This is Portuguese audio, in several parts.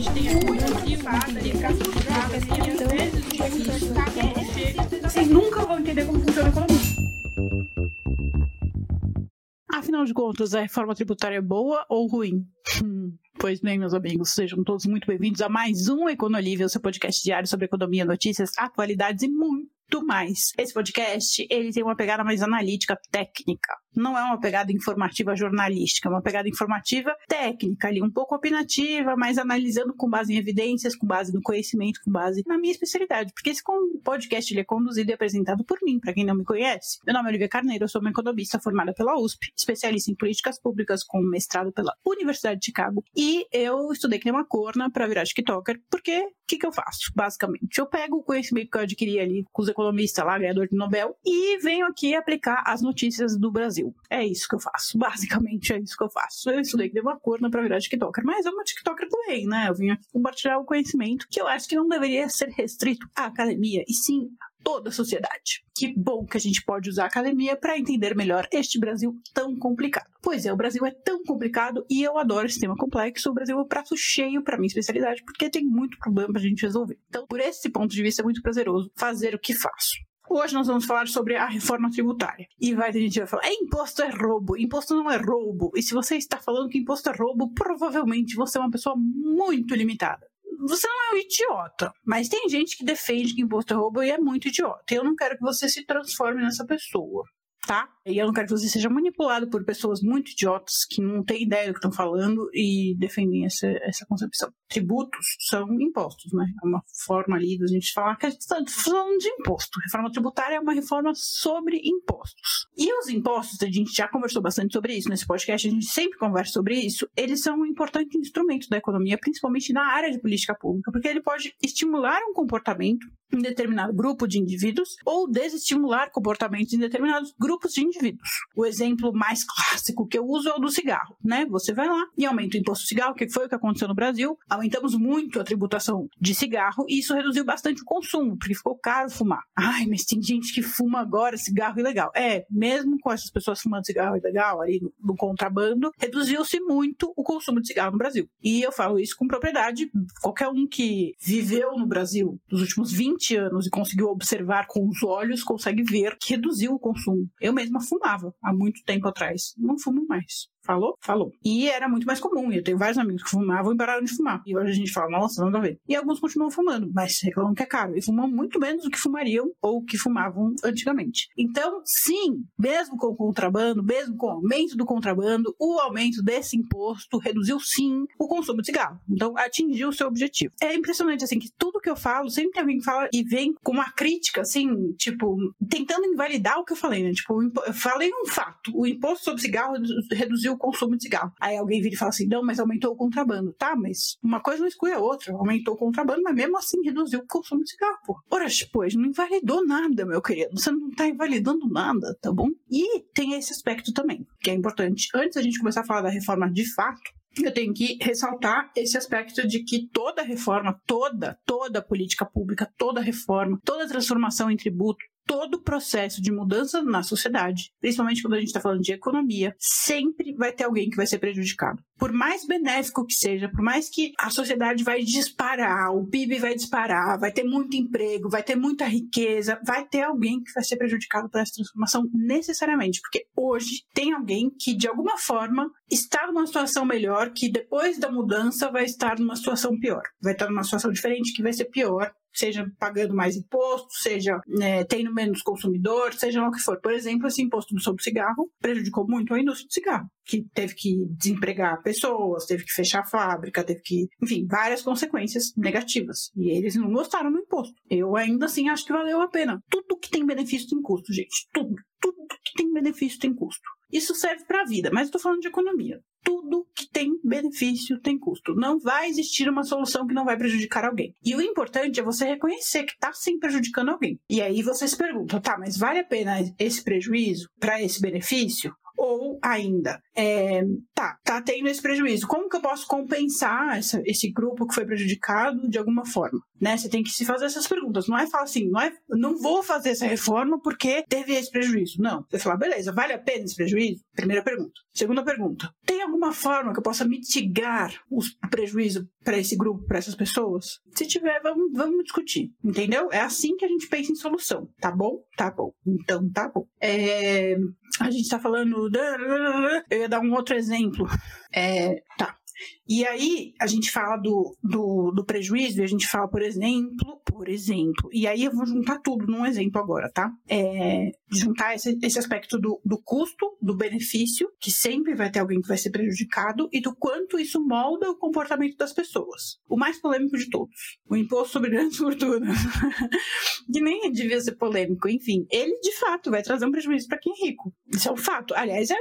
gente tem fada, educação privada, e às vezes o chega, vocês nunca vão entender como funciona a economia. Afinal de contas, a reforma tributária é boa ou ruim? Hum, pois bem, meus amigos, sejam todos muito bem-vindos a mais um Econolívio, seu podcast diário sobre economia, notícias, atualidades e muito mais. Esse podcast, ele tem uma pegada mais analítica, técnica. Não é uma pegada informativa jornalística, é uma pegada informativa técnica ali, um pouco opinativa, mas analisando com base em evidências, com base no conhecimento, com base na minha especialidade. Porque esse podcast ele é conduzido e apresentado por mim, para quem não me conhece. Meu nome é Olivia Carneiro, eu sou uma economista formada pela USP, especialista em políticas públicas com mestrado pela Universidade de Chicago. E eu estudei que nem uma corna para virar TikToker, porque o que, que eu faço, basicamente? Eu pego o conhecimento que eu adquiri ali com os economista lá, ganhador de Nobel, e venho aqui aplicar as notícias do Brasil. É isso que eu faço. Basicamente é isso que eu faço. Eu estudei que deu uma corna pra virar TikToker, mas é uma TikToker do bem, né? Eu vim aqui compartilhar o conhecimento que eu acho que não deveria ser restrito à academia, e sim toda a sociedade. Que bom que a gente pode usar a academia para entender melhor este Brasil tão complicado. Pois é, o Brasil é tão complicado e eu adoro esse tema complexo. O Brasil é um prato cheio para minha especialidade porque tem muito problema para a gente resolver. Então, por esse ponto de vista, é muito prazeroso fazer o que faço. Hoje nós vamos falar sobre a reforma tributária. E vai ter gente que vai falar: é imposto é roubo, imposto não é roubo. E se você está falando que imposto é roubo, provavelmente você é uma pessoa muito limitada você não é um idiota. Mas tem gente que defende que imposto é roubo e é muito idiota. Eu não quero que você se transforme nessa pessoa tá? E eu não quero que você seja manipulado por pessoas muito idiotas que não têm ideia do que estão falando e defendem essa, essa concepção. Tributos são impostos, né? É uma forma ali da gente falar que a gente está falando de imposto. Reforma tributária é uma reforma sobre impostos. E os impostos, a gente já conversou bastante sobre isso nesse podcast, a gente sempre conversa sobre isso, eles são um importante instrumento da economia, principalmente na área de política pública, porque ele pode estimular um comportamento em determinado grupo de indivíduos ou desestimular comportamentos em determinados grupos de indivíduos. O exemplo mais clássico que eu uso é o do cigarro, né? Você vai lá e aumenta o imposto do cigarro, que foi o que aconteceu no Brasil. Aumentamos muito a tributação de cigarro e isso reduziu bastante o consumo, porque ficou caro fumar. Ai, mas tem gente que fuma agora cigarro ilegal. É, mesmo com essas pessoas fumando cigarro ilegal ali no, no contrabando, reduziu-se muito o consumo de cigarro no Brasil. E eu falo isso com propriedade. Qualquer um que viveu no Brasil nos últimos 20 20 anos e conseguiu observar com os olhos, consegue ver que reduziu o consumo. Eu mesma fumava há muito tempo atrás. Não fumo mais. Falou? Falou. E era muito mais comum. Eu tenho vários amigos que fumavam e pararam de fumar. E hoje a gente fala, nossa, nada a ver. E alguns continuam fumando, mas reclamam que é caro. E fumam muito menos do que fumariam ou que fumavam antigamente. Então, sim, mesmo com o contrabando, mesmo com o aumento do contrabando, o aumento desse imposto reduziu sim o consumo de cigarro. Então, atingiu o seu objetivo. É impressionante, assim, que tudo que eu falo, sempre tem alguém que fala e vem com uma crítica, assim, tipo, tentando invalidar o que eu falei, né? Tipo, eu falei um fato. O imposto sobre cigarro reduziu consumo de cigarro. Aí alguém vira e fala assim: não, mas aumentou o contrabando. Tá, mas uma coisa não exclui a outra. Aumentou o contrabando, mas mesmo assim reduziu o consumo de cigarro, pô. Ora, pois, não invalidou nada, meu querido. Você não tá invalidando nada, tá bom? E tem esse aspecto também, que é importante. Antes da gente começar a falar da reforma de fato, eu tenho que ressaltar esse aspecto de que toda reforma, toda, toda política pública, toda reforma, toda transformação em tributo, todo o processo de mudança na sociedade, principalmente quando a gente está falando de economia, sempre vai ter alguém que vai ser prejudicado. Por mais benéfico que seja, por mais que a sociedade vai disparar, o PIB vai disparar, vai ter muito emprego, vai ter muita riqueza, vai ter alguém que vai ser prejudicado por essa transformação necessariamente, porque hoje tem alguém que de alguma forma está numa situação melhor, que depois da mudança vai estar numa situação pior, vai estar numa situação diferente que vai ser pior seja pagando mais imposto, seja né, tendo menos consumidor, seja lá o que for. Por exemplo, esse imposto sobre cigarro prejudicou muito a indústria do cigarro, que teve que desempregar pessoas, teve que fechar a fábrica, teve que, enfim, várias consequências negativas. E eles não gostaram do imposto. Eu ainda assim acho que valeu a pena. Tudo que tem benefício tem custo, gente. Tudo. Tudo que tem benefício tem custo. Isso serve para a vida, mas estou falando de economia. Tudo que tem benefício tem custo. Não vai existir uma solução que não vai prejudicar alguém. E o importante é você reconhecer que está sim prejudicando alguém. E aí você se pergunta, tá, mas vale a pena esse prejuízo para esse benefício? Ou ainda, é, tá, tá tendo esse prejuízo. Como que eu posso compensar essa, esse grupo que foi prejudicado de alguma forma? Né? Você tem que se fazer essas perguntas. Não é falar assim, não é, não vou fazer essa reforma porque teve esse prejuízo. Não. Você fala, beleza, vale a pena esse prejuízo? Primeira pergunta. Segunda pergunta, tem alguma forma que eu possa mitigar o prejuízo para esse grupo, para essas pessoas? Se tiver, vamos, vamos discutir, entendeu? É assim que a gente pensa em solução, tá bom? Tá bom. Então, tá bom. É, a gente tá falando. Eu ia dar um outro exemplo. É, tá. E aí a gente fala do, do, do, prejuízo e a gente fala, por exemplo, por exemplo, e aí eu vou juntar tudo num exemplo agora, tá? É, juntar esse, esse aspecto do, do custo, do benefício, que sempre vai ter alguém que vai ser prejudicado, e do quanto isso molda o comportamento das pessoas. O mais polêmico de todos, o imposto sobre grandes fortunas. que nem devia ser polêmico, enfim, ele de fato vai trazer um prejuízo para quem é rico. Isso é um fato. Aliás, é,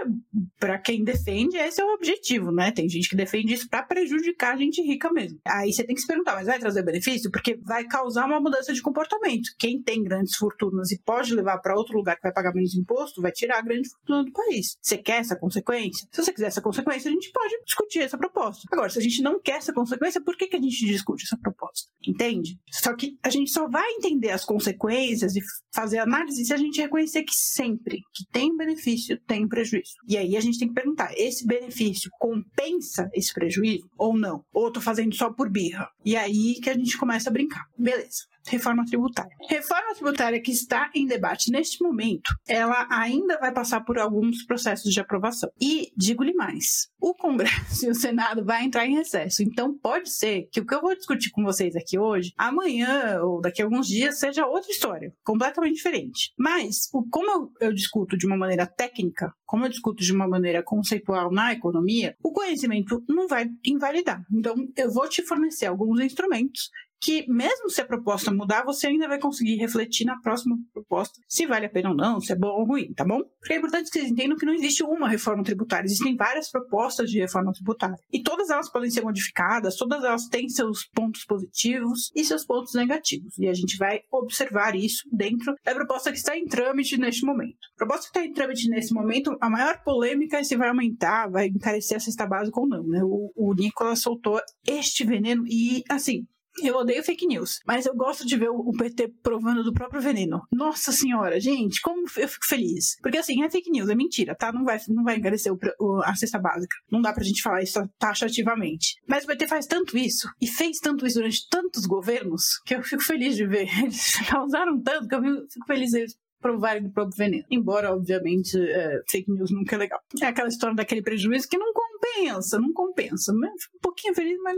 para quem defende, esse é o objetivo, né? Tem gente que defende isso para prejudicar a gente rica mesmo. Aí você tem que se perguntar, mas vai trazer benefício? Porque vai causar uma mudança de comportamento. Quem tem grandes fortunas e pode levar para outro lugar que vai pagar menos imposto, vai tirar a grande fortuna do país. Você quer essa consequência? Se você quiser essa consequência, a gente pode discutir essa proposta. Agora, se a gente não quer essa consequência, por que, que a gente discute essa proposta? Entende? Só que a gente só vai entender as consequências e fazer análise se a gente reconhecer que sempre que tem benefício, tem prejuízo. E aí a gente tem que perguntar: esse benefício compensa esse prejuízo ou não? Ou eu tô fazendo só por birra? E aí que a gente começa a brincar. Beleza reforma tributária. Reforma tributária que está em debate neste momento, ela ainda vai passar por alguns processos de aprovação. E digo-lhe mais: o Congresso e o Senado vai entrar em recesso. Então pode ser que o que eu vou discutir com vocês aqui hoje, amanhã ou daqui a alguns dias, seja outra história, completamente diferente. Mas, como eu, eu discuto de uma maneira técnica, como eu discuto de uma maneira conceitual na economia, o conhecimento não vai invalidar. Então, eu vou te fornecer alguns instrumentos que mesmo se a proposta mudar, você ainda vai conseguir refletir na próxima proposta se vale a pena ou não, se é bom ou ruim, tá bom? Porque é importante que vocês entendam que não existe uma reforma tributária, existem várias propostas de reforma tributária. E todas elas podem ser modificadas, todas elas têm seus pontos positivos e seus pontos negativos. E a gente vai observar isso dentro da proposta que está em trâmite neste momento. A proposta que está em trâmite nesse momento, a maior polêmica é se vai aumentar, vai encarecer a cesta básica ou não, né? O, o Nicolas soltou este veneno e, assim, eu odeio fake news, mas eu gosto de ver o PT provando do próprio veneno. Nossa senhora, gente, como eu fico feliz. Porque assim, é fake news, é mentira, tá? Não vai, não vai encarecer o, o, a cesta básica. Não dá pra gente falar isso taxativamente. Mas o PT faz tanto isso, e fez tanto isso durante tantos governos, que eu fico feliz de ver. Eles causaram tanto que eu fico feliz deles provarem do próprio veneno. Embora, obviamente, é, fake news nunca é legal. É aquela história daquele prejuízo que não compensa, não compensa. Um pouquinho feliz, mas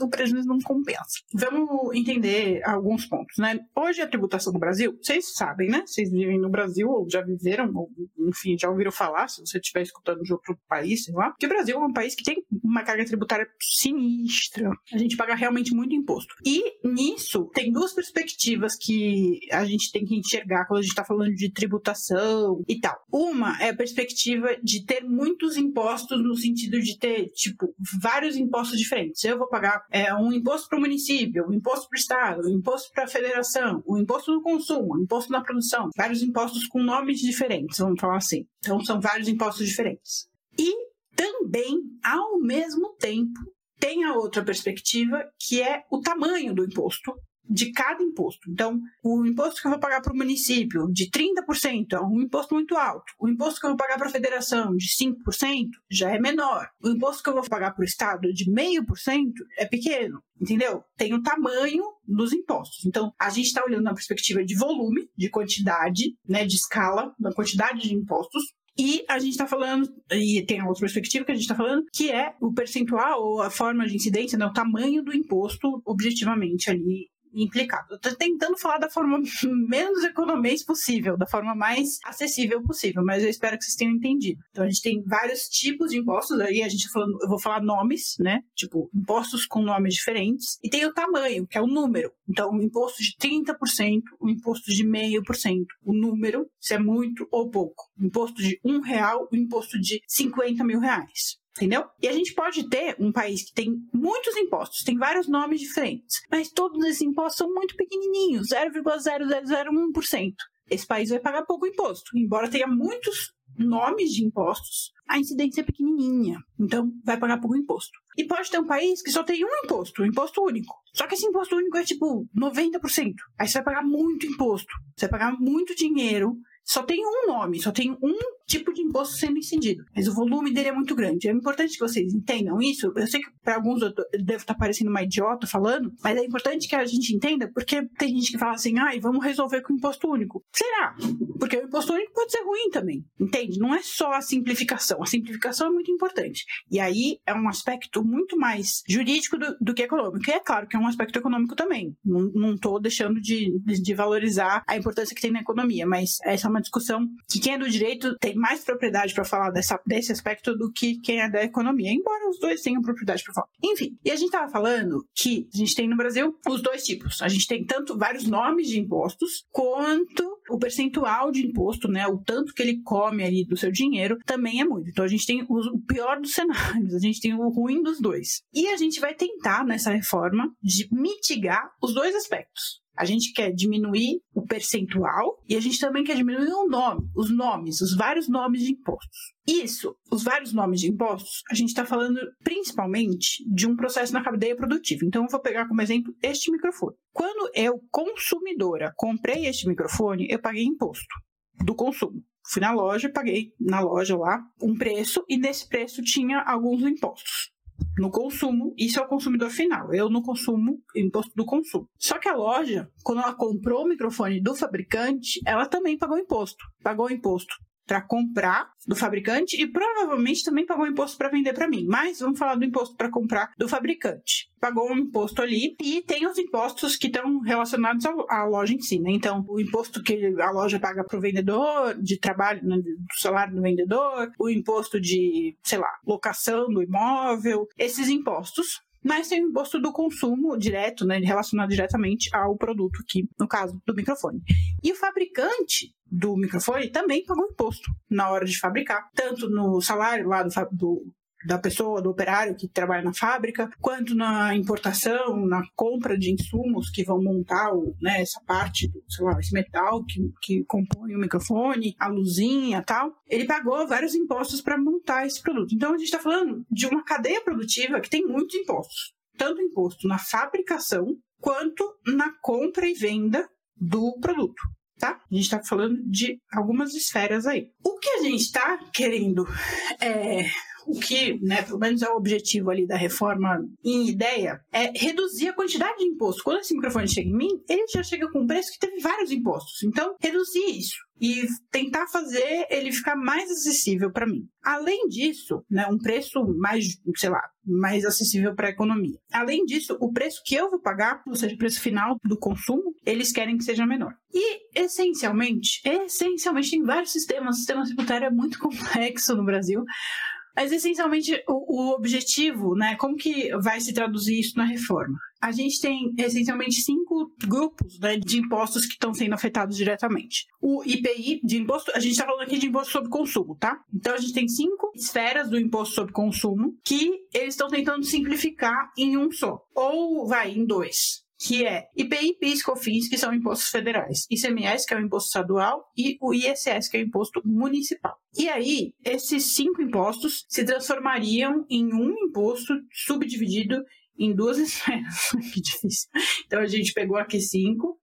o prejuízo não compensa. Vamos entender alguns pontos, né? Hoje a tributação no Brasil, vocês sabem, né? Vocês vivem no Brasil, ou já viveram, ou enfim, já ouviram falar, se você estiver escutando de outro país, sei lá, que o Brasil é um país que tem uma carga tributária sinistra. A gente paga realmente muito imposto. E nisso, tem duas perspectivas que a gente tem que enxergar quando a gente está falando de tributação e tal. Uma é a perspectiva de ter muitos impostos no sentido de ter, tipo, vários impostos diferentes. Eu vou pagar é, um imposto para o município, um imposto para o estado, um imposto para a federação, um imposto no consumo, um imposto na produção, vários impostos com nomes diferentes, vamos falar assim. Então são vários impostos diferentes. E também, ao mesmo tempo, tem a outra perspectiva, que é o tamanho do imposto de cada imposto. Então, o imposto que eu vou pagar para o município de 30% é um imposto muito alto. O imposto que eu vou pagar para a federação de 5% já é menor. O imposto que eu vou pagar para o estado de 0,5% é pequeno. Entendeu? Tem o tamanho dos impostos. Então, a gente está olhando na perspectiva de volume, de quantidade, né, de escala, da quantidade de impostos, e a gente está falando, e tem outra perspectiva que a gente está falando, que é o percentual ou a forma de incidência, né, o tamanho do imposto objetivamente ali implicado. Eu tô tentando falar da forma menos economês possível, da forma mais acessível possível, mas eu espero que vocês tenham entendido. Então a gente tem vários tipos de impostos, aí a gente tá falando, eu vou falar nomes, né? Tipo, impostos com nomes diferentes, e tem o tamanho, que é o número. Então, o imposto de 30%, o imposto de 0,5%, o número, se é muito ou pouco. Imposto de um real, o imposto de 50 mil reais. Entendeu? E a gente pode ter um país que tem muitos impostos, tem vários nomes diferentes, mas todos esses impostos são muito pequenininhos, 0,0001%. Esse país vai pagar pouco imposto, embora tenha muitos nomes de impostos, a incidência é pequenininha. Então, vai pagar pouco imposto. E pode ter um país que só tem um imposto, um imposto único. Só que esse imposto único é tipo 90%. Aí você vai pagar muito imposto. Você vai pagar muito dinheiro só tem um nome, só tem um tipo de imposto sendo incidido. Mas o volume dele é muito grande. É importante que vocês entendam isso. Eu sei que para alguns eu devo estar parecendo uma idiota falando, mas é importante que a gente entenda, porque tem gente que fala assim, ai, vamos resolver com o imposto único. Será? Porque o imposto único pode ser ruim também, entende? Não é só a simplificação. A simplificação é muito importante. E aí é um aspecto muito mais jurídico do, do que econômico. E é claro que é um aspecto econômico também. Não estou deixando de, de valorizar a importância que tem na economia, mas essa é uma discussão que quem é do direito tem mais propriedade para falar dessa, desse aspecto do que quem é da economia, embora os dois tenham propriedade para falar. Enfim, e a gente estava falando que a gente tem no Brasil os dois tipos. A gente tem tanto vários nomes de impostos, quanto o percentual de imposto, né, o tanto que ele come ali do seu dinheiro, também é muito. Então a gente tem o pior dos cenários, a gente tem o ruim dos dois. E a gente vai tentar nessa reforma de mitigar os dois aspectos. A gente quer diminuir o percentual e a gente também quer diminuir o nome, os nomes, os vários nomes de impostos. Isso, os vários nomes de impostos, a gente está falando principalmente de um processo na cadeia produtiva. Então, eu vou pegar como exemplo este microfone. Quando eu, consumidora, comprei este microfone, eu paguei imposto do consumo. Fui na loja, paguei na loja lá um preço e nesse preço tinha alguns impostos no consumo, isso é o consumidor final. Eu no consumo, imposto do consumo. Só que a loja, quando ela comprou o microfone do fabricante, ela também pagou imposto. Pagou imposto para comprar do fabricante e provavelmente também pagou imposto para vender para mim. Mas vamos falar do imposto para comprar do fabricante. Pagou um imposto ali e tem os impostos que estão relacionados à loja em si, né? Então, o imposto que a loja paga para o vendedor, de trabalho, né, do salário do vendedor, o imposto de, sei lá, locação do imóvel, esses impostos mas tem o imposto do consumo direto, né, relacionado diretamente ao produto aqui, no caso do microfone. E o fabricante do microfone também pagou imposto na hora de fabricar, tanto no salário lá do, do da pessoa, do operário que trabalha na fábrica, quanto na importação, na compra de insumos que vão montar o, né, essa parte, do, sei lá, esse metal que, que compõe o microfone, a luzinha tal. Ele pagou vários impostos para montar esse produto. Então a gente está falando de uma cadeia produtiva que tem muitos impostos. Tanto imposto na fabricação quanto na compra e venda do produto tá? A gente está falando de algumas esferas aí. O que a gente está querendo é, o que, né, pelo menos é o objetivo ali da reforma em ideia, é reduzir a quantidade de imposto. Quando esse microfone chega em mim, ele já chega com um preço que teve vários impostos. Então, reduzir isso e tentar fazer ele ficar mais acessível para mim. Além disso, né, um preço mais, sei lá, mais acessível para a economia. Além disso, o preço que eu vou pagar, ou seja, o preço final do consumo, eles querem que seja menor. E essencialmente, essencialmente tem vários sistemas, o sistema tributário é muito complexo no Brasil. Mas essencialmente o, o, objetivo, né? Como que vai se traduzir isso na reforma? A gente tem essencialmente cinco grupos né, de impostos que estão sendo afetados diretamente. O IPI de imposto, a gente está falando aqui de imposto sobre consumo, tá? Então a gente tem cinco esferas do imposto sobre consumo que eles estão tentando simplificar em um só. Ou vai em dois que é IPI, PIS, COFINS, que são impostos federais, ICMS, que é o imposto estadual, e o ISS, que é o imposto municipal. E aí, esses cinco impostos se transformariam em um imposto subdividido em duas esferas. que difícil. Então a gente pegou aqui cinco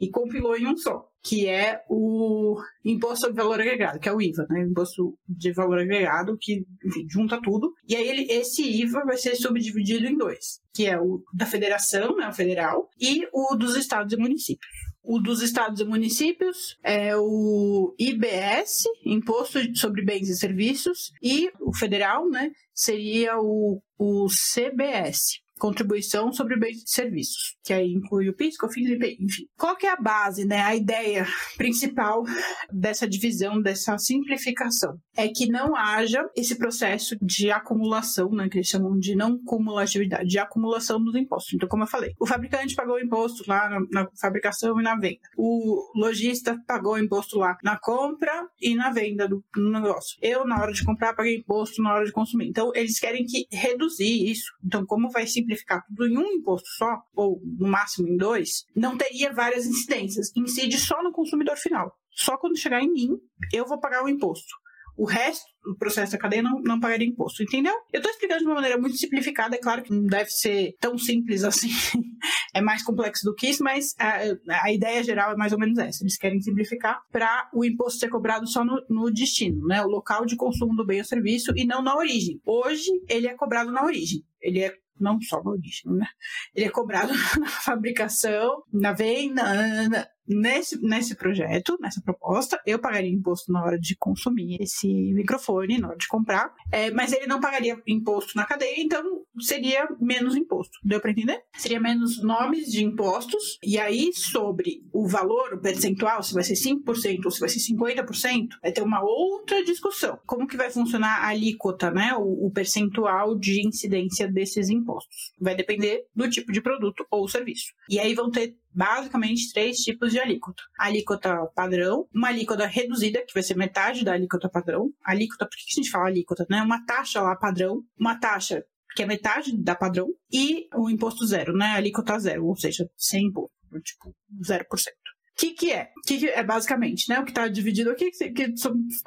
e compilou em um só que é o imposto sobre valor agregado, que é o IVA, né? Imposto de valor agregado, que enfim, junta tudo. E aí ele, esse IVA vai ser subdividido em dois, que é o da federação, né, o federal, e o dos estados e municípios. O dos estados e municípios é o IBS, Imposto sobre Bens e Serviços, e o federal, né, seria o, o CBS, contribuição sobre bens e serviços, que aí inclui o PIS, COFINS e IPI, enfim. Qual que é a base, né, a ideia principal dessa divisão, dessa simplificação? É que não haja esse processo de acumulação, né, que eles chamam de não cumulatividade, de acumulação dos impostos. Então, como eu falei, o fabricante pagou o imposto lá na, na fabricação e na venda. O lojista pagou o imposto lá na compra e na venda do, do negócio. Eu, na hora de comprar, paguei imposto na hora de consumir. Então, eles querem que reduzir isso. Então, como vai simplificar simplificar tudo em um imposto só, ou no máximo em dois, não teria várias incidências. Incide só no consumidor final. Só quando chegar em mim, eu vou pagar o imposto. O resto do processo da cadeia não, não pagaria imposto, entendeu? Eu estou explicando de uma maneira muito simplificada, é claro que não deve ser tão simples assim, é mais complexo do que isso, mas a, a ideia geral é mais ou menos essa. Eles querem simplificar para o imposto ser cobrado só no, no destino, né? O local de consumo do bem ou serviço e não na origem. Hoje, ele é cobrado na origem. Ele é não só na origem, né? Ele é cobrado na fabricação, na venda, Nesse, nesse projeto, nessa proposta, eu pagaria imposto na hora de consumir esse microfone, na hora de comprar, é, mas ele não pagaria imposto na cadeia, então seria menos imposto. Deu para entender? Seria menos nomes de impostos, e aí sobre o valor, o percentual, se vai ser 5% ou se vai ser 50%, vai ter uma outra discussão. Como que vai funcionar a alíquota, né? O, o percentual de incidência desses impostos. Vai depender do tipo de produto ou serviço. E aí vão ter basicamente três tipos de alíquota. Alíquota padrão, uma alíquota reduzida, que vai ser metade da alíquota padrão. Alíquota, por que a gente fala alíquota? Né? Uma taxa lá padrão, uma taxa que é metade da padrão, e o imposto zero, né? A alíquota zero, ou seja, sem imposto, tipo 0% que, que é? O que, que, é basicamente, né? O que está dividido aqui, que, que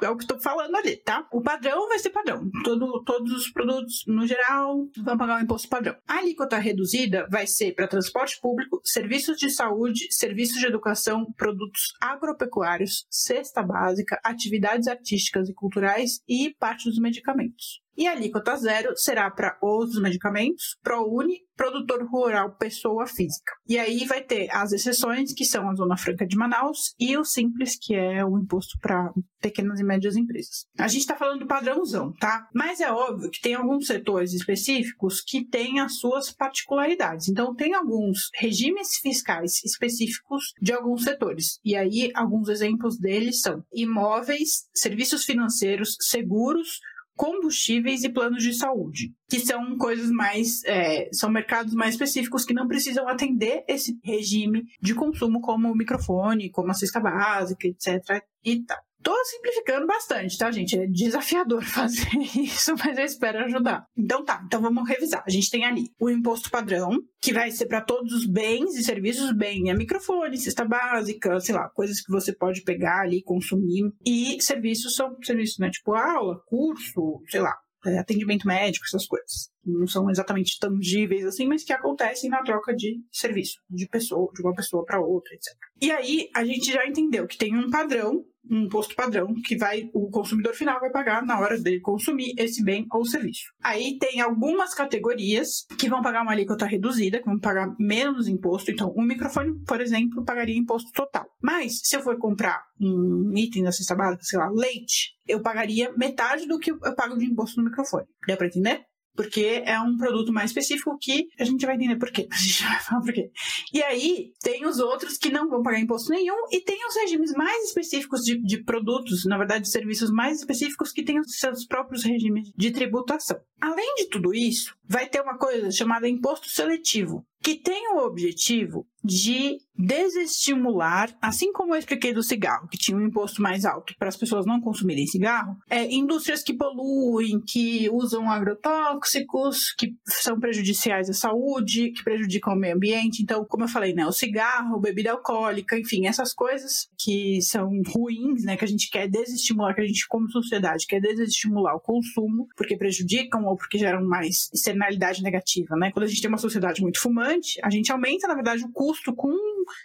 é o que estou falando ali, tá? O padrão vai ser padrão. Todo, todos os produtos, no geral, vão pagar o imposto padrão. A alíquota reduzida vai ser para transporte público, serviços de saúde, serviços de educação, produtos agropecuários, cesta básica, atividades artísticas e culturais e parte dos medicamentos. E a alíquota zero será para outros medicamentos, ProUni, produtor rural, pessoa física. E aí vai ter as exceções, que são a Zona Franca de Manaus, e o Simples, que é o imposto para pequenas e médias empresas. A gente está falando do padrãozão, tá? Mas é óbvio que tem alguns setores específicos que têm as suas particularidades. Então, tem alguns regimes fiscais específicos de alguns setores. E aí, alguns exemplos deles são imóveis, serviços financeiros, seguros, combustíveis e planos de saúde, que são coisas mais, é, são mercados mais específicos que não precisam atender esse regime de consumo como o microfone, como a cesta básica, etc. e tal. Tô simplificando bastante, tá, gente? É desafiador fazer isso, mas eu espero ajudar. Então tá, então vamos revisar. A gente tem ali o imposto padrão, que vai ser para todos os bens e serviços, bem, é microfone, cesta básica, sei lá, coisas que você pode pegar ali, consumir. E serviços são serviços, né? Tipo aula, curso, sei lá, é, atendimento médico, essas coisas. Não são exatamente tangíveis assim, mas que acontecem na troca de serviço, de pessoa, de uma pessoa para outra, etc. E aí a gente já entendeu que tem um padrão um imposto padrão que vai o consumidor final vai pagar na hora de consumir esse bem ou serviço. Aí tem algumas categorias que vão pagar uma alíquota reduzida, que vão pagar menos imposto. Então, um microfone, por exemplo, pagaria imposto total. Mas se eu for comprar um item da cesta básica, sei lá, leite, eu pagaria metade do que eu pago de imposto no microfone. Deu para entender? Porque é um produto mais específico que a gente vai entender por quê. A gente vai falar por quê. E aí, tem os outros que não vão pagar imposto nenhum e tem os regimes mais específicos de, de produtos, na verdade, serviços mais específicos que têm os seus próprios regimes de tributação. Além de tudo isso, vai ter uma coisa chamada imposto seletivo, que tem o objetivo de desestimular, assim como eu expliquei do cigarro, que tinha um imposto mais alto para as pessoas não consumirem cigarro, é, indústrias que poluem, que usam agrotóxicos, que são prejudiciais à saúde, que prejudicam o meio ambiente. Então, como eu falei, né, o cigarro, bebida alcoólica, enfim, essas coisas que são ruins, né, que a gente quer desestimular, que a gente como sociedade quer desestimular o consumo, porque prejudicam ou porque geram mais externalidade negativa, né? Quando a gente tem uma sociedade muito fumante, a gente aumenta, na verdade, o custo com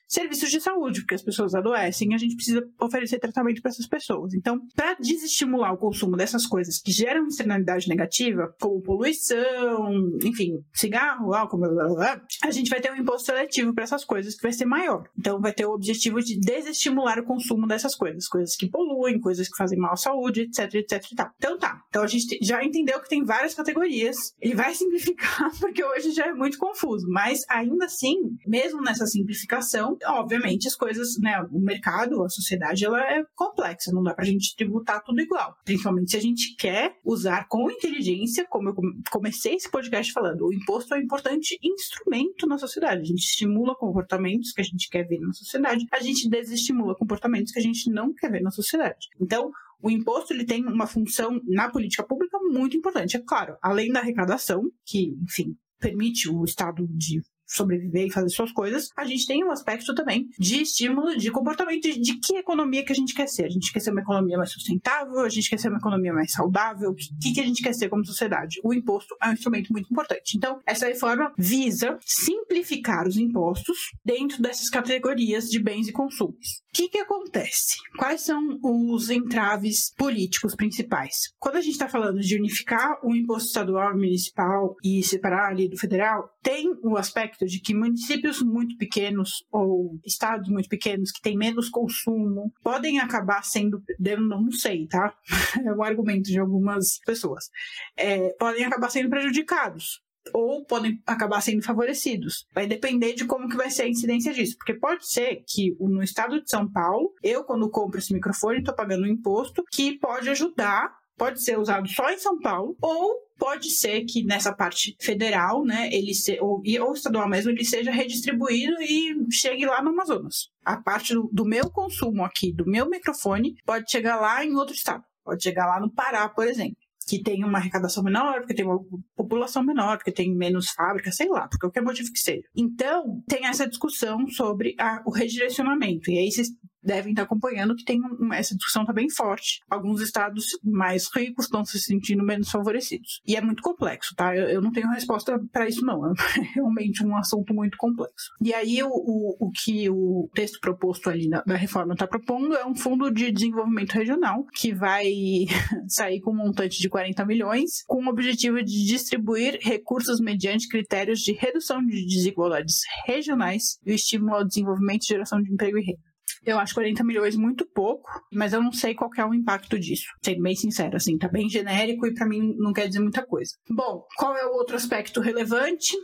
serviços de saúde, porque as pessoas adoecem e a gente precisa oferecer tratamento para essas pessoas. Então, para desestimular o consumo dessas coisas que geram externalidade negativa, como poluição, enfim, cigarro, álcool, blá, blá, blá, a gente vai ter um imposto seletivo para essas coisas que vai ser maior. Então, vai ter o objetivo de desestimular o consumo dessas coisas, coisas que poluem, coisas que fazem mal à saúde, etc, etc e tal. Então, tá. Então, a gente já entendeu que tem várias categorias. Ele vai simplificar, porque hoje já é muito confuso, mas ainda assim, mesmo nessa simplificação, obviamente as coisas, né, o mercado, a sociedade, ela é complexa, não dá pra gente tributar tudo igual. Principalmente se a gente quer usar com inteligência, como eu comecei esse podcast falando, o imposto é um importante instrumento na sociedade. A gente estimula comportamentos que a gente quer ver na sociedade, a gente desestimula comportamentos que a gente não quer ver na sociedade. Então, o imposto ele tem uma função na política pública muito importante. É claro, além da arrecadação, que, enfim, permite o estado de sobreviver e fazer suas coisas, a gente tem um aspecto também de estímulo de comportamento, de, de, que economia que a gente quer ser. A gente quer ser uma economia mais sustentável, a gente quer ser uma economia mais saudável, o que, que a gente quer ser como sociedade. O imposto é um instrumento muito importante. Então, essa reforma visa simplificar os impostos dentro dessas categorias de bens e consumos. O que, que acontece? Quais são os entraves políticos principais? Quando a gente está falando de unificar o imposto estadual e municipal e separar ali do federal, tem o aspecto de que municípios muito pequenos ou estados muito pequenos que têm menos consumo podem acabar sendo, eu não sei, tá? É o argumento de algumas pessoas, é, podem acabar sendo prejudicados ou podem acabar sendo favorecidos. Vai depender de como que vai ser a incidência disso, porque pode ser que no estado de São Paulo, eu quando compro esse microfone estou pagando um imposto que pode ajudar, pode ser usado só em São Paulo, ou pode ser que nessa parte federal, né, ele se, ou, ou estadual mesmo, ele seja redistribuído e chegue lá no Amazonas. A parte do, do meu consumo aqui, do meu microfone, pode chegar lá em outro estado. Pode chegar lá no Pará, por exemplo que tem uma arrecadação menor, porque tem uma população menor, porque tem menos fábricas, sei lá, por qualquer motivo que seja. Então, tem essa discussão sobre a, o redirecionamento. E aí vocês devem estar acompanhando que tem essa discussão está bem forte. Alguns estados mais ricos estão se sentindo menos favorecidos. E é muito complexo, tá? Eu, eu não tenho resposta para isso, não. É realmente um assunto muito complexo. E aí, o, o, o que o texto proposto ali na, da reforma está propondo é um fundo de desenvolvimento regional que vai sair com um montante de 40 milhões, com o objetivo de distribuir recursos mediante critérios de redução de desigualdades regionais e o estímulo ao desenvolvimento e geração de emprego e renda. Eu acho 40 milhões muito pouco, mas eu não sei qual é o impacto disso. Sendo bem sincero, assim, tá bem genérico e para mim não quer dizer muita coisa. Bom, qual é o outro aspecto relevante?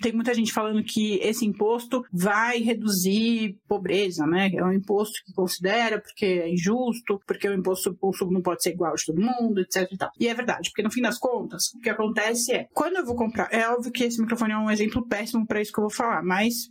Tem muita gente falando que esse imposto vai reduzir pobreza, né? É um imposto que considera porque é injusto, porque o imposto do consumo não pode ser igual de todo mundo, etc e tal. E é verdade, porque no fim das contas, o que acontece é, quando eu vou comprar, é óbvio que esse microfone é um exemplo péssimo para isso que eu vou falar, mas,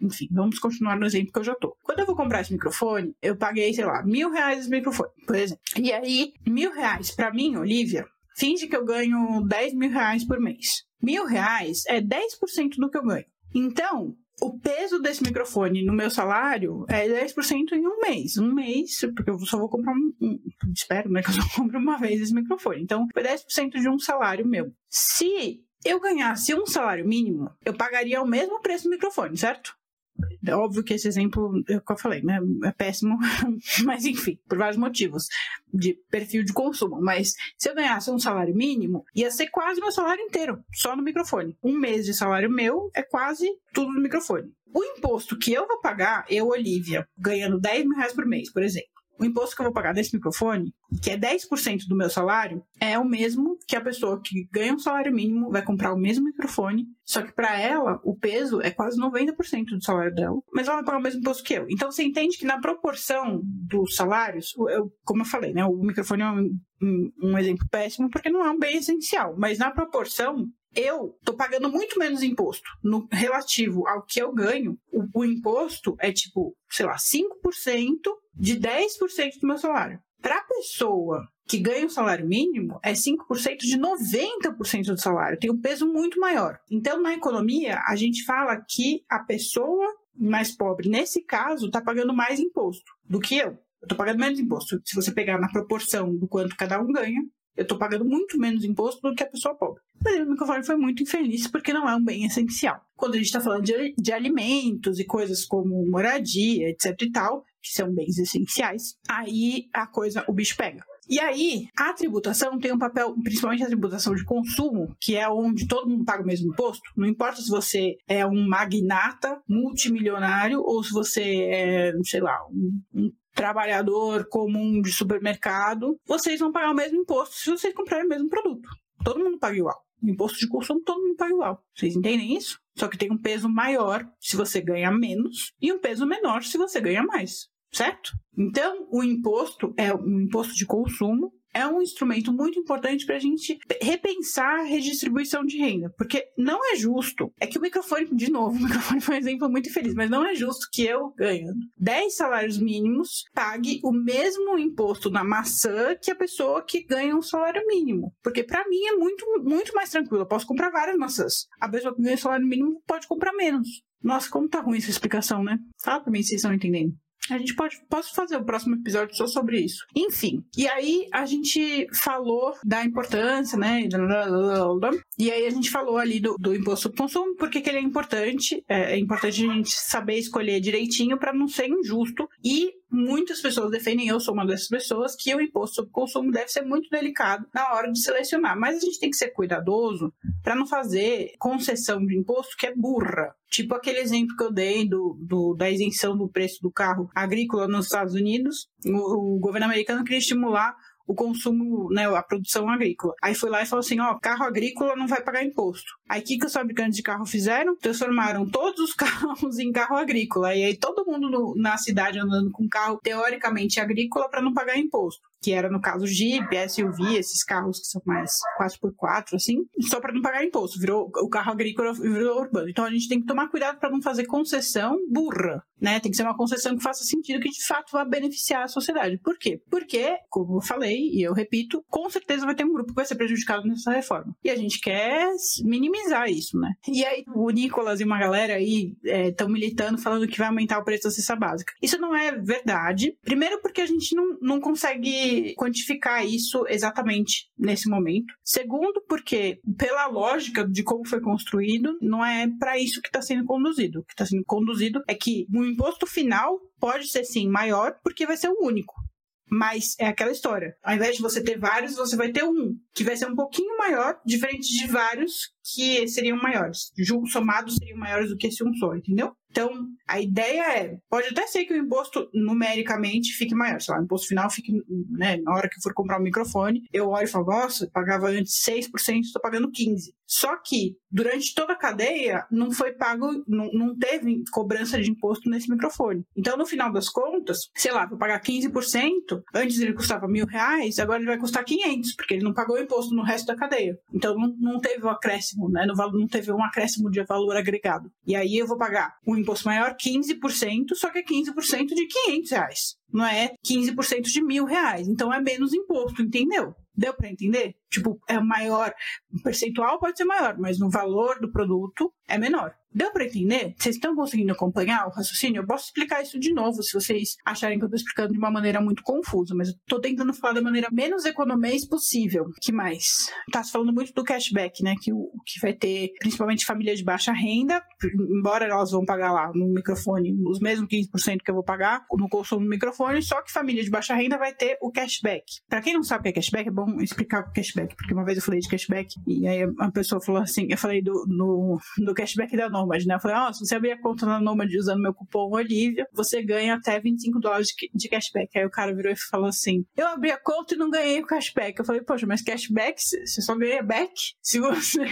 enfim, vamos continuar no exemplo que eu já tô. Quando eu vou comprar esse microfone, eu paguei, sei lá, mil reais esse microfone, por exemplo. E aí, mil reais para mim, Olivia, finge que eu ganho 10 mil reais por mês mil reais é 10% do que eu ganho. Então, o peso desse microfone no meu salário é 10% em um mês. Um mês, porque eu só vou comprar um, um. espero, né? Que eu só compro uma vez esse microfone. Então, foi 10% de um salário meu. Se eu ganhasse um salário mínimo, eu pagaria o mesmo preço do microfone, certo? É óbvio que esse exemplo, é o que eu falei, né? É péssimo, mas enfim, por vários motivos de perfil de consumo. Mas se eu ganhasse um salário mínimo, ia ser quase meu salário inteiro, só no microfone. Um mês de salário meu é quase tudo no microfone. O imposto que eu vou pagar, eu, Olivia, ganhando 10 mil reais por mês, por exemplo, o imposto que eu vou pagar desse microfone, que é 10% do meu salário, é o mesmo que a pessoa que ganha um salário mínimo vai comprar o mesmo microfone, só que para ela o peso é quase 90% do salário dela, mas ela vai pagar o mesmo imposto que eu. Então você entende que na proporção dos salários, eu, como eu falei, né, o microfone é um, um, um exemplo péssimo porque não é um bem essencial, mas na proporção eu tô pagando muito menos imposto no relativo ao que eu ganho. O, o imposto é tipo, sei lá, 5% de 10% do meu salário. Para a pessoa que ganha o salário mínimo, é 5% de 90% do salário. Tem um peso muito maior. Então, na economia, a gente fala que a pessoa mais pobre, nesse caso, está pagando mais imposto do que eu. Eu estou pagando menos imposto. Se você pegar na proporção do quanto cada um ganha, eu estou pagando muito menos imposto do que a pessoa pobre. Mas o microfone foi muito infeliz porque não é um bem essencial. Quando a gente está falando de, de alimentos e coisas como moradia, etc e tal, que são bens essenciais, aí a coisa, o bicho pega. E aí, a tributação tem um papel, principalmente a tributação de consumo, que é onde todo mundo paga o mesmo imposto. Não importa se você é um magnata multimilionário ou se você é, sei lá, um, um trabalhador comum de supermercado, vocês vão pagar o mesmo imposto se vocês comprarem o mesmo produto. Todo mundo paga igual. Imposto de consumo, todo mundo paga igual. Vocês entendem isso? Só que tem um peso maior se você ganha menos e um peso menor se você ganha mais. Certo? Então, o imposto é um imposto de consumo, é um instrumento muito importante para a gente repensar a redistribuição de renda, porque não é justo. É que o microfone, de novo, o microfone foi um exemplo muito feliz, mas não é justo que eu, ganhando 10 salários mínimos, pague o mesmo imposto na maçã que a pessoa que ganha um salário mínimo. Porque para mim é muito, muito mais tranquilo. Eu posso comprar várias maçãs. A pessoa que ganha salário mínimo pode comprar menos. Nossa, como tá ruim essa explicação, né? Fala pra mim se vocês estão entendendo. A gente pode posso fazer o próximo episódio só sobre isso. Enfim, e aí a gente falou da importância, né? E aí a gente falou ali do, do imposto sobre consumo, porque que ele é importante. É, é importante a gente saber escolher direitinho para não ser injusto e muitas pessoas defendem, eu sou uma dessas pessoas, que o imposto sobre consumo deve ser muito delicado na hora de selecionar. Mas a gente tem que ser cuidadoso para não fazer concessão de imposto que é burra. Tipo aquele exemplo que eu dei do, do, da isenção do preço do carro agrícola nos Estados Unidos. O, o governo americano queria estimular o consumo, né, a produção agrícola. Aí foi lá e falou assim, ó, carro agrícola não vai pagar imposto. Aí o que, que os fabricantes de carro fizeram? Transformaram todos os carros em carro agrícola. E aí todo mundo no, na cidade andando com carro teoricamente agrícola para não pagar imposto que era no caso Jeep, SUV, esses carros que são mais 4x4, assim, só para não pagar imposto. Virou o carro agrícola virou urbano. Então a gente tem que tomar cuidado para não fazer concessão burra, né? Tem que ser uma concessão que faça sentido, que de fato vá beneficiar a sociedade. Por quê? Porque, como eu falei e eu repito, com certeza vai ter um grupo que vai ser prejudicado nessa reforma. E a gente quer minimizar isso, né? E aí o Nicolas e uma galera aí estão é, militando falando que vai aumentar o preço da cesta básica. Isso não é verdade. Primeiro porque a gente não, não consegue quantificar isso exatamente nesse momento. Segundo, porque pela lógica de como foi construído, não é para isso que está sendo conduzido. O que está sendo conduzido é que o imposto final pode ser sim maior porque vai ser o único. Mas é aquela história. Ao invés de você ter vários, você vai ter um, que vai ser um pouquinho maior, diferente de vários que seriam maiores. Somados seriam maiores do que esse um só, entendeu? Então, a ideia é, pode até ser que o imposto numericamente fique maior, sei lá, o imposto final fique, né, na hora que eu for comprar um microfone, eu olho e falo, nossa, pagava antes 6%, estou pagando 15%. Só que, durante toda a cadeia, não foi pago, não, não teve cobrança de imposto nesse microfone. Então, no final das contas, sei lá, vou pagar 15%, antes ele custava mil reais, agora ele vai custar 500, porque ele não pagou imposto no resto da cadeia. Então, não, não teve o um acréscimo, né, não teve um acréscimo de valor agregado. E aí eu vou pagar um imposto maior, 15%, só que é 15% de 500 reais. Não é 15% de mil reais. Então é menos imposto, entendeu? Deu para entender? Tipo, é maior, o percentual pode ser maior, mas no valor do produto é menor. Deu para entender? Vocês estão conseguindo acompanhar o raciocínio? Eu posso explicar isso de novo se vocês acharem que eu estou explicando de uma maneira muito confusa, mas eu tô tentando falar da maneira menos economês possível. que mais? Tá se falando muito do cashback, né? Que, o, que vai ter principalmente famílias de baixa renda, embora elas vão pagar lá no microfone os mesmos 15% que eu vou pagar no consumo do microfone, só que família de baixa renda vai ter o cashback. Para quem não sabe o que é cashback, é bom explicar o cashback, porque uma vez eu falei de cashback e aí a pessoa falou assim, eu falei do, no, do cashback da Nomad, né? Eu falei, ó, oh, se você abrir a conta na Nomad usando meu cupom Olivia, você ganha até 25 dólares de, de cashback. Aí o cara virou e falou assim: Eu abri a conta e não ganhei o cashback. Eu falei, poxa, mas cashback, você só ganha back se você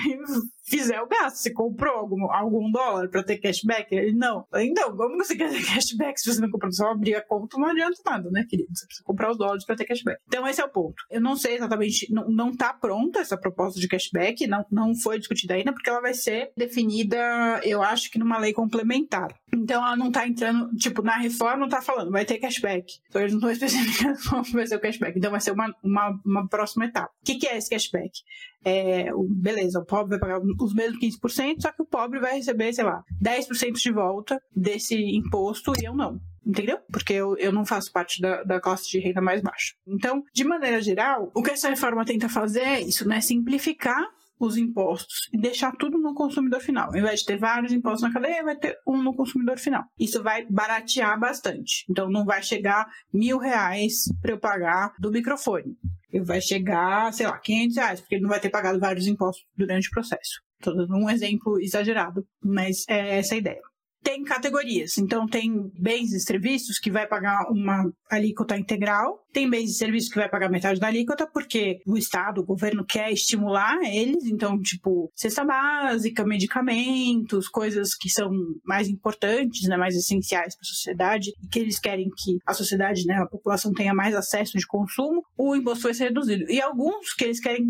fizer o gasto. Você comprou algum, algum dólar para ter cashback? Ele, não. Então, como você quer ter cashback se você não comprou? Só abrir a conta não adianta nada, né, querido? Você precisa comprar os dólares para ter cashback. Então, esse é o ponto. Eu não sei exatamente, não, não tá pronta essa proposta de cashback, não, não foi discutida ainda, porque ela vai ser definida, eu acho que numa lei complementar. Então, ela não tá entrando, tipo, na reforma não tá falando, vai ter cashback. Então, eles não estão especificando como vai ser o cashback. Então, vai ser uma, uma, uma próxima etapa. O que, que é esse cashback? É, beleza, o pobre vai pagar os mesmos 15%, só que o pobre vai receber, sei lá, 10% de volta desse imposto e eu não. Entendeu? Porque eu, eu não faço parte da, da classe de renda mais baixa. Então, de maneira geral, o que essa reforma tenta fazer é isso, né? Simplificar os impostos e deixar tudo no consumidor final. Ao invés de ter vários impostos na cadeia, vai ter um no consumidor final. Isso vai baratear bastante. Então não vai chegar mil reais para eu pagar do microfone. Ele vai chegar, sei lá, 500 reais, porque ele não vai ter pagado vários impostos durante o processo. Estou dando um exemplo exagerado, mas é essa a ideia tem categorias. Então, tem bens e serviços que vai pagar uma alíquota integral Tem bens e serviços que vai pagar metade da alíquota, porque o Estado, o governo quer estimular eles, então, tipo, cesta básica, medicamentos, coisas que são mais importantes, né, mais essenciais para a sociedade, e que eles querem que a sociedade, né, a população tenha mais acesso de consumo, o imposto vai ser reduzido. E alguns que eles querem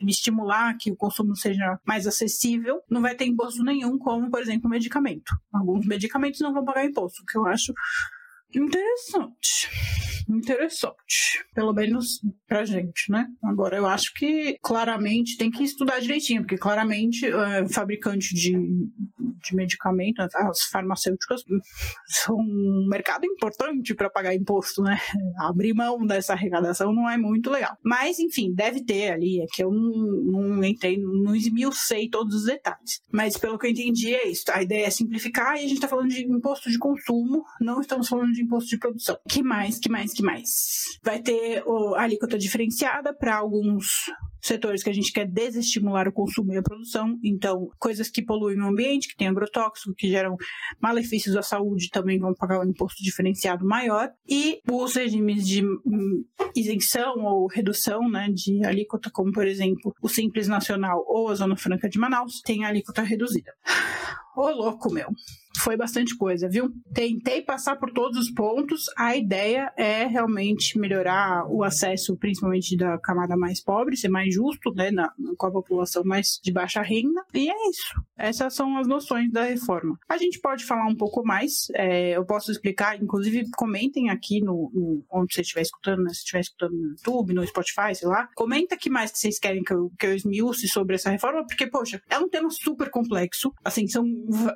estimular que o consumo seja mais acessível, não vai ter imposto nenhum, como, por exemplo, medicamento. Alguns medicamentos não vão pagar imposto, que eu acho interessante interessante. Pelo menos pra gente, né? Agora, eu acho que claramente tem que estudar direitinho, porque claramente é, fabricante de, de medicamentos, as farmacêuticas, são um mercado importante para pagar imposto, né? Abrir mão dessa arrecadação não é muito legal. Mas, enfim, deve ter ali, é que eu não, não entrei, não esmiucei todos os detalhes. Mas pelo que eu entendi é isso. A ideia é simplificar e a gente tá falando de imposto de consumo, não estamos falando de imposto de produção. Que mais, que mais, que mais? Vai ter a alíquota diferenciada para alguns setores que a gente quer desestimular o consumo e a produção, então coisas que poluem o ambiente, que tem agrotóxico, que geram malefícios à saúde, também vão pagar um imposto diferenciado maior, e os regimes de hum, isenção ou redução né, de alíquota, como por exemplo o Simples Nacional ou a Zona Franca de Manaus, tem alíquota reduzida. Ô louco, meu foi bastante coisa, viu? Tentei passar por todos os pontos. A ideia é realmente melhorar o acesso, principalmente da camada mais pobre, ser mais justo, né, na, com a população mais de baixa renda. E é isso. Essas são as noções da reforma. A gente pode falar um pouco mais. É, eu posso explicar, inclusive comentem aqui no, no onde você estiver escutando, né, se estiver escutando no YouTube, no Spotify, sei lá. Comenta que mais que vocês querem que eu, que eu esmiuce sobre essa reforma, porque, poxa, é um tema super complexo. Assim, são.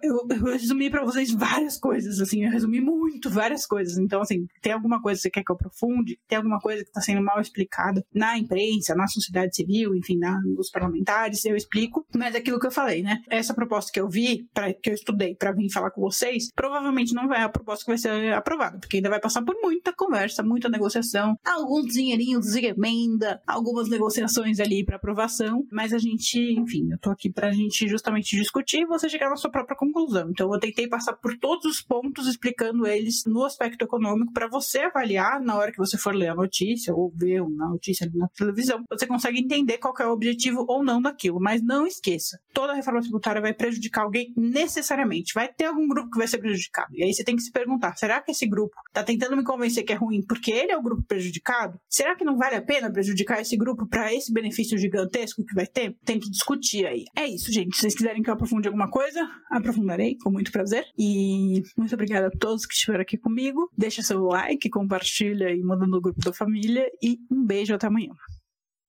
Eu, eu resumi para vocês várias coisas, assim, eu resumi muito várias coisas. Então, assim, tem alguma coisa que você quer que eu aprofunde? Tem alguma coisa que está sendo mal explicada na imprensa, na sociedade civil, enfim, na, nos parlamentares, eu explico. Mas é aquilo que eu falei, né? Essa proposta que eu vi, pra, que eu estudei para vir falar com vocês, provavelmente não vai a proposta que vai ser aprovada, porque ainda vai passar por muita conversa, muita negociação, alguns dinheirinhos de emenda, algumas negociações ali para aprovação, mas a gente, enfim, eu tô aqui pra gente justamente discutir e você chegar na sua própria conclusão. Então eu tentei tentei passar por todos os pontos explicando eles no aspecto econômico para você avaliar na hora que você for ler a notícia ou ver uma notícia na televisão. Você consegue entender qual é o objetivo ou não daquilo, mas não esqueça, toda reforma tributária vai prejudicar alguém necessariamente. Vai ter algum grupo que vai ser prejudicado. E aí você tem que se perguntar, será que esse grupo está tentando me convencer que é ruim porque ele é o grupo prejudicado? Será que não vale a pena prejudicar esse grupo para esse benefício gigantesco que vai ter? Tem que discutir aí. É isso, gente. Se vocês quiserem que eu aprofunde alguma coisa, aprofundarei com muito prazer prazer. E muito obrigada a todos que estiveram aqui comigo. Deixa seu like, compartilha e manda no grupo da família. E um beijo até amanhã.